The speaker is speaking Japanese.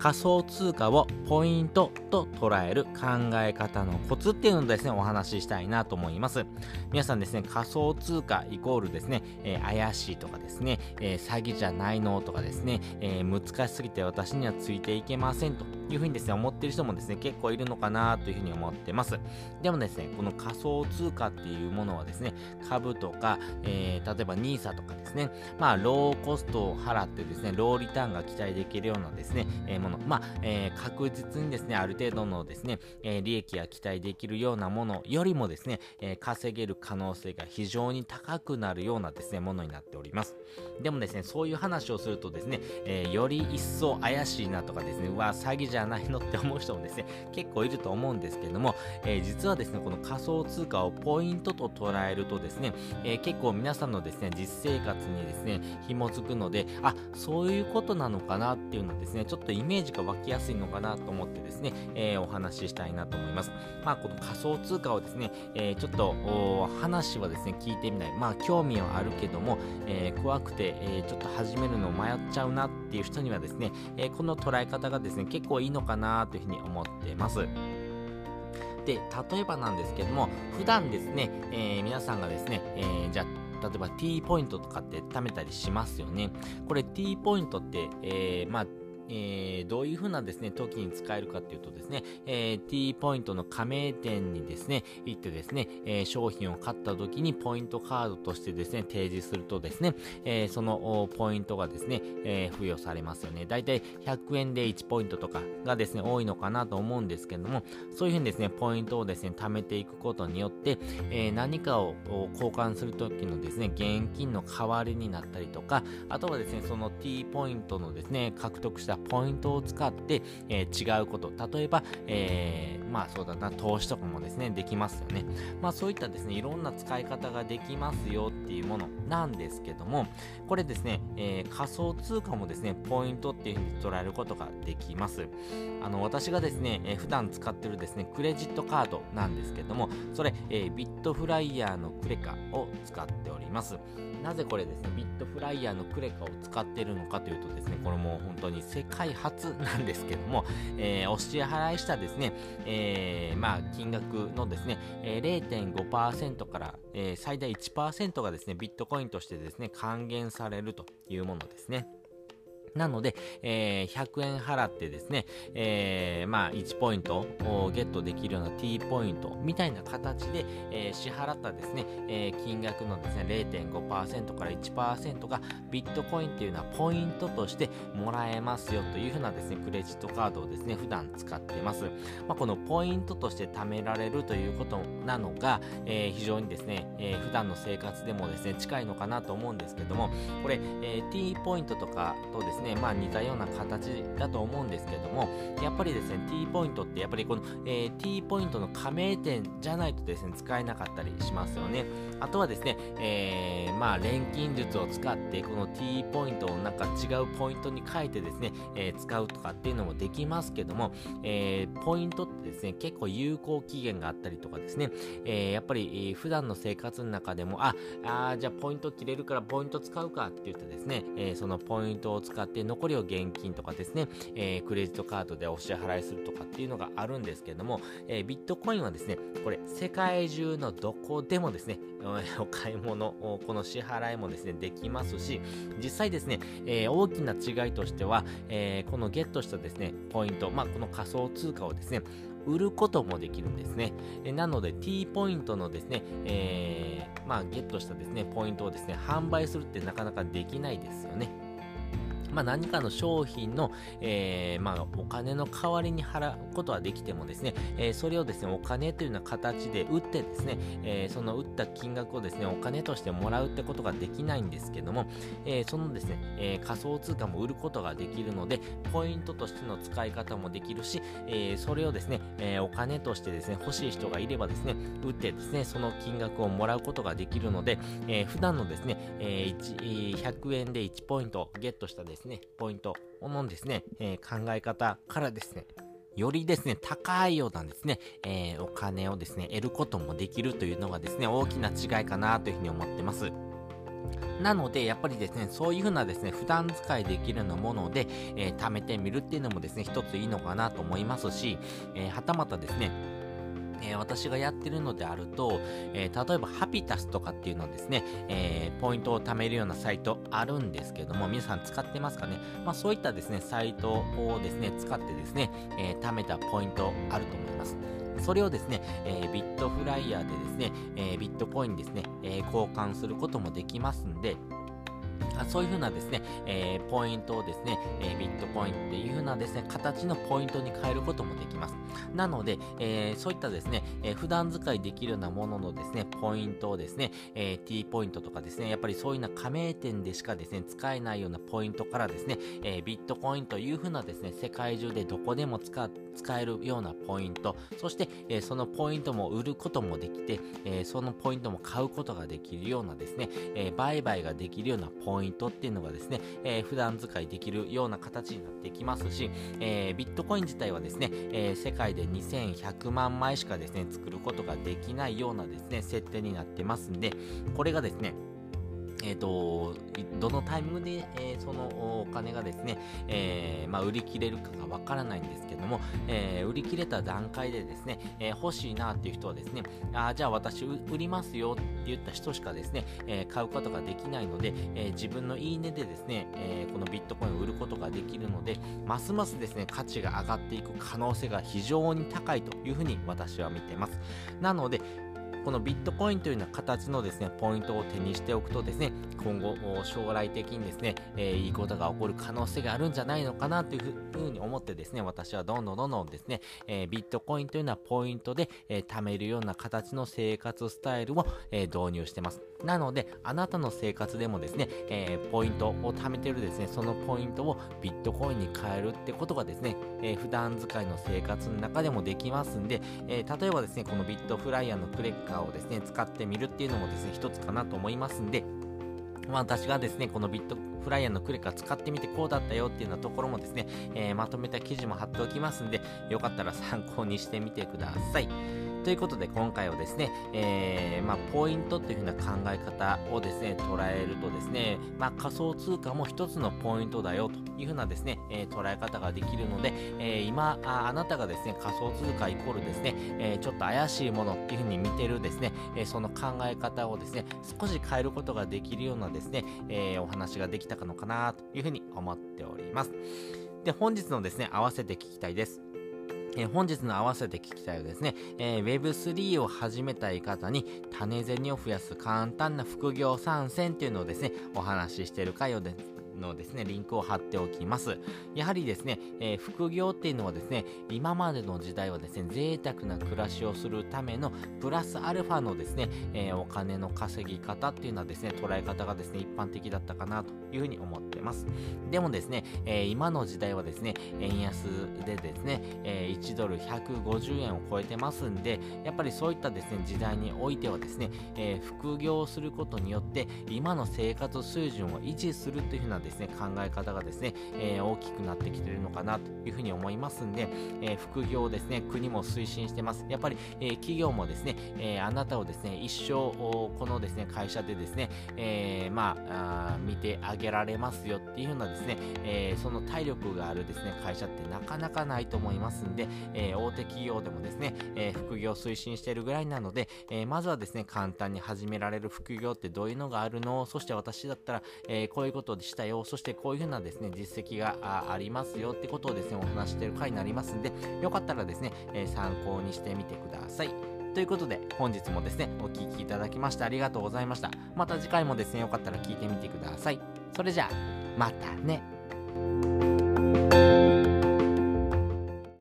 仮想通貨をポイントと捉える考え方のコツっていうのをですね、お話ししたいなと思います。皆さんですね、仮想通貨イコールですね、えー、怪しいとかですね、えー、詐欺じゃないのとかですね、えー、難しすぎて私にはついていけませんというふうにですね、思ってる人もですね、結構いるのかなというふうに思ってます。でもですね、この仮想通貨っていうものはですね、株とか、えー、例えば NISA とかですね、まあ、ローコストを払ってですね、ローリターンが期待できるようなですね、えー、もの、まあ、えー、確実にですね、ある程度のですね、え、利益が期待できるようなものよりもですね、え、稼げる可能性が非常に高くなるようなですね、ものになっております。でもですね、そういう話をするとですね、え、より一層怪しいなとかですね、うわ、詐欺じゃゃないのって思う人もですね、結構いると思うんですけれども、えー、実はですね、この仮想通貨をポイントと捉えるとですね、えー、結構皆さんのですね、実生活にですね、紐づくので、あ、そういうことなのかなっていうのですね、ちょっとイメージが湧きやすいのかなと思ってですね、えー、お話ししたいなと思います。まあ、この仮想通貨をですね、えちょっと話はですね、聞いてみない。まあ、興味はあるけども、え怖くて、えちょっと始めるのを迷っちゃうなっていう人にはですね、えこの捉え方がですね、結構いいいのかなというふうに思ってます。で、例えばなんですけども、普段ですね、えー、皆さんがですね、えー、じゃあ、例えば T ポイントとかって貯めたりしますよね。これ T ポイントって、えー、まあ、えー、どういう風なですね、時に使えるかっていうとですね、えー、T ポイントの加盟店にですね、行ってですね、えー、商品を買った時にポイントカードとしてですね、提示するとですね、えそのポイントがですね、え付与されますよね。だいたい100円で1ポイントとかがですね、多いのかなと思うんですけども、そういう風にですね、ポイントをですね、貯めていくことによって、え何かを交換する時のですね、現金の代わりになったりとか、あとはですね、その T ポイントのですね、獲得したポイントを使って、えー、違うこと、例えば、えー、まあそうだな、投資とかもですね、できますよね。まあそういったですね、いろんな使い方ができますよっていうものなんですけども、これですね、えー、仮想通貨もですね、ポイントっていうふうに捉えることができます。あの、私がですね、えー、普段使ってるですね、クレジットカードなんですけども、それ、えー、ビットフライヤーのクレカを使っております。なぜこれですね、ビットフライヤーのクレカを使ってるのかというとですね、これもう本当に世界初なんですけども、えー、お支払いしたですね、えー、まあ、金額のですね、え、0.5%から、え、最大1%がですね、ビットコインとしてですね、還元されるというものですね。なので、えー、100円払ってですね、えー、まあ、1ポイントをゲットできるような T ポイントみたいな形で、えー、支払ったですね、え、金額のですね、0.5%から1%がビットコインっていうのはポイントとしてもらえますよというふうなですね、クレジットカードをですね、普段使っています。まあ、このポイントとして貯められるということなのが、え、非常にですね、え、普段の生活でもですね、近いのかなと思うんですけども、これ、えー、T ポイントとかとですね、ね、まあ似たような形だと思うんですけども、やっぱりですね、T ポイントってやっぱりこの、えー、T ポイントの加盟店じゃないとですね、使えなかったりしますよね。あとはですね、えー、まあ錬金術を使って、この T ポイントをなんか違うポイントに変えてですね、えー、使うとかっていうのもできますけども、え、ポイントってですね、結構有効期限があったりとかですね、え、やっぱり、えー、普段の生活の中でも、あ、あじゃあポイント切れるからポイント使うかって言ってですね、え、そのポイントを使って残りを現金とかですね、えー、クレジットカードでお支払いするとかっていうのがあるんですけども、えー、ビットコインはですね、これ世界中のどこでもですね、お買い物、この支払いもですね、できますし、実際ですね、えー、大きな違いとしては、えー、このゲットしたですね、ポイント、まあ、この仮想通貨をですね、売ることもできるんですね。なので T ポイントのですね、えー、まあゲットしたですね、ポイントをですね、販売するってなかなかできないですよね。まあ、何かの商品の、えー、まあ、お金の代わりに払うことはできてもですね、えー、それをですね、お金というような形で売ってですね、えー、その売た金額をですね、お金としてもらうってことができないんですけども、えそのですね、え仮想通貨も売ることができるので、ポイントとしての使い方もできるし、えそれをですね、えお金としてですね、欲しい人がいればですね、売ってですね、その金額をもらうことができるので、え普段のですね、え100円で1ポイントゲットしたですね、ポイントのですね、え、考え方からですね、よりですね、高いようなですね、えー、お金をですね、得ることもできるというのがですね、大きな違いかなというふうに思ってます。なので、やっぱりですね、そういうふうなですね、普段使いできるようなもので、えー、貯めてみるっていうのもですね、一ついいのかなと思いますし、えー、はたまたですね、えー、私がやってるのであると、えー、例えばハピタスとかっていうのはですね、えー、ポイントを貯めるようなサイトあるんですけども、皆さん使ってますかね？まあそういったですね、サイトをですね、使ってですね、え貯めたポイントあると思います。それをですね、えー、ビットフライヤーでですね、えー、ビットコインですね、え、交換することもできますんで、そういう風なですね、えー、ポイントをですね、えー、ビットコインっていう風なですね、形のポイントに変えることもできます。なので、えー、そういったですね、え、普段使いできるようなもののですね、ポイントをですね、え、T ポイントとかですね、やっぱりそういうような加盟店でしかですね、使えないようなポイントからですね、え、ビットコインという風なですね、世界中でどこでも使って使えるようなポイント、そして、えー、そのポイントも売ることもできて、えー、そのポイントも買うことができるようなですね、えー、売買ができるようなポイントっていうのがですね、えー、普段使いできるような形になってきますし、え、ビットコイン自体はですね、え、世界で2100万枚しかですね、作ることができないようなですね、設定になってますんで、これがですね、えっ、ー、と、どのタイミングで、えー、そのお金がですね、えー、まあ、売り切れるかがわからないんですけども、え売り切れた段階でですね、え欲しいなっていう人はですね、あじゃあ私売りますよって言った人しかですね、え買うことができないので、え自分のいいねでですね、えこのビットコインを売ることができるので、ますますですね、価値が上がっていく可能性が非常に高いというふうに私は見てます。なので、このビットコインというような形のですね、ポイントを手にしておくとですね、今後、将来的にですね、えー、いいことが起こる可能性があるんじゃないのかなというふうに思ってですね、私はどんどんどんどんですね、えー、ビットコインというのはポイントで、えー、貯めるような形の生活スタイルを、え導入してます。なので、あなたの生活でもですね、えポイントを貯めてるですね、そのポイントをビットコインに変えるってことがですね、え普段使いの生活の中でもできますんで、え例えばですね、このビットフライヤーのクレッカーをですね、使ってみるっていうのもですね、一つかなと思いますんで、まあ、私がですね、このビットフライヤーのクレカ使ってみてこうだったよっていうようなところもですね、えー、まとめた記事も貼っておきますんで、よかったら参考にしてみてください。ということで今回はですね、えー、まあ、ポイントっていう風な考え方をですね、捉えるとですね、まあ、仮想通貨も一つのポイントだよという風なですね、えー、捉え方ができるので、えー、今あ、あなたがですね、仮想通貨イコールですね、えちょっと怪しいものっていう風に見てるですね、えその考え方をですね、少し変えることができるようなですね、えお話ができたのかなという風に思っております。で、本日のですね、合わせて聞きたいです。え、本日の合わせて聞きたいはですね、えー、Web3 を始めたい方に種銭を増やす簡単な副業参戦っていうのをですね、お話ししている回をでのですね、リンクを貼っておきます。やはりですね、えー、副業っていうのはですね、今までの時代はですね、贅沢な暮らしをするためのプラスアルファのですね、えー、お金の稼ぎ方っていうのはですね、捉え方がですね、一般的だったかなというふうに思ってます。でもですね、えー、今の時代はですね、円安でですね、え1ドル150円を超えてますんで、やっぱりそういったですね、時代においてはですね、え副業をすることによって、今の生活水準を維持するというふうなですね、考え方がですね、えー、大きくなってきてるのかなというふうに思いますんで、えー、副業をですね、国も推進してます。やっぱり、えー、企業もですね、えあなたをですね、一生、このですね、会社でですね、えまあ見てあげられますよっていうようなですね、えその体力があるですね、会社ってなかなかないと思いますんで、え大手企業でもですね、え副業推進してるぐらいなので、えまずはですね、簡単に始められる副業ってどういうのがあるの？そして私だったら、えこういうことでしたよそしてこういうふうなですね、実績がありますよってことをですね、お話してる回になりますんで、よかったらですね、え、参考にしてみてください。ということで、本日もですね、お聴きいただきましてありがとうございました。また次回もですね、よかったら聞いてみてください。それじゃあまたね。